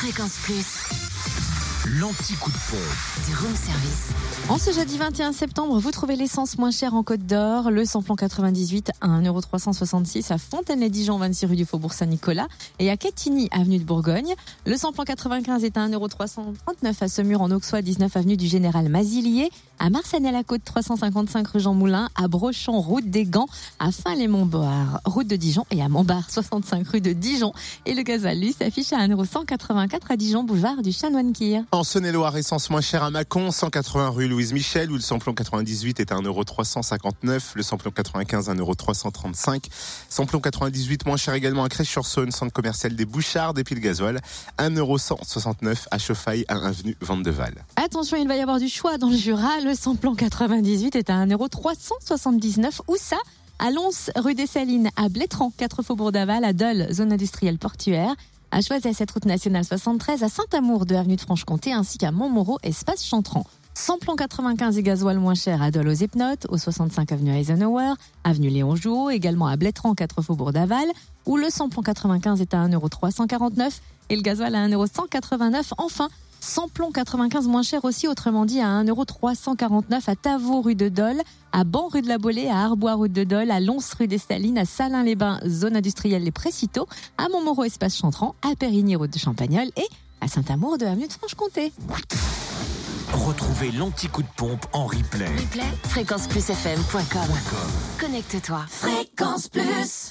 Fréquence Plus, L'anti-coup de pompe. du room service. En ce jeudi 21 septembre, vous trouvez l'essence moins chère en Côte d'Or, le samplon 98 à 1,366€ à Fontaine-les-Dijon, 26 rue du Faubourg Saint-Nicolas et à Quetigny, avenue de Bourgogne. Le samplon 95 est à 1,339€ à Semur en Auxois, 19 avenue du Général Mazilier, à Marsanne-à-la-Côte, 355 rue Jean Moulin, à Brochon, route des Gants, à Fin-les-Montboire, route de Dijon et à Montbard, 65 rue de Dijon. Et le gasoil, lui, s'affiche à 1,184€ à Dijon, boulevard du Chanoine-Kir. En Saône-et-Loire, essence moins chère à Mâcon, 180 rue Louise Michel, où le samplon 98 est à 1,359€, le samplon 95 1,335€, samplon 98 moins cher également à Crèche-sur-Saône, centre commercial des Bouchards, et puis le gasoil, 1,169€ à Chauffaille, à avenue Vandeval. Attention, il va y avoir du choix dans le Jura. Le samplon 98 est à 1,379€. Où ça? À Lons, rue des Salines, à Blétran, 4 Faubourg d'Aval, à Dole, zone industrielle portuaire, à Choisy, cette route nationale 73, à Saint-Amour, de avenue de Franche-Comté, ainsi qu'à Montmoreau, espace Chantran. Samplon 95 et gasoil moins cher à Dole aux Epnotes, au 65 avenue Eisenhower, avenue Léon Jouot, également à Blétran, 4 Faubourg d'Aval, où le samplon 95 est à 1,349€ et le gasoil à 1,189€. Enfin, Samplon 95 moins cher aussi, autrement dit à 1,349€ à Tavaux rue de Dole, à Ban rue de la Bolée, à Arbois rue de Dole, à Lons rue des Salines, à Salins-les-Bains, zone industrielle Les Précitaux, à Montmoreau espace Chantran, à Périgny route de Champagnol et à Saint-Amour de avenue de Franche-Comté. Retrouvez l'anti-coup de pompe en replay. Replay, fréquenceplusfm.com. Connecte-toi. Fréquence Plus.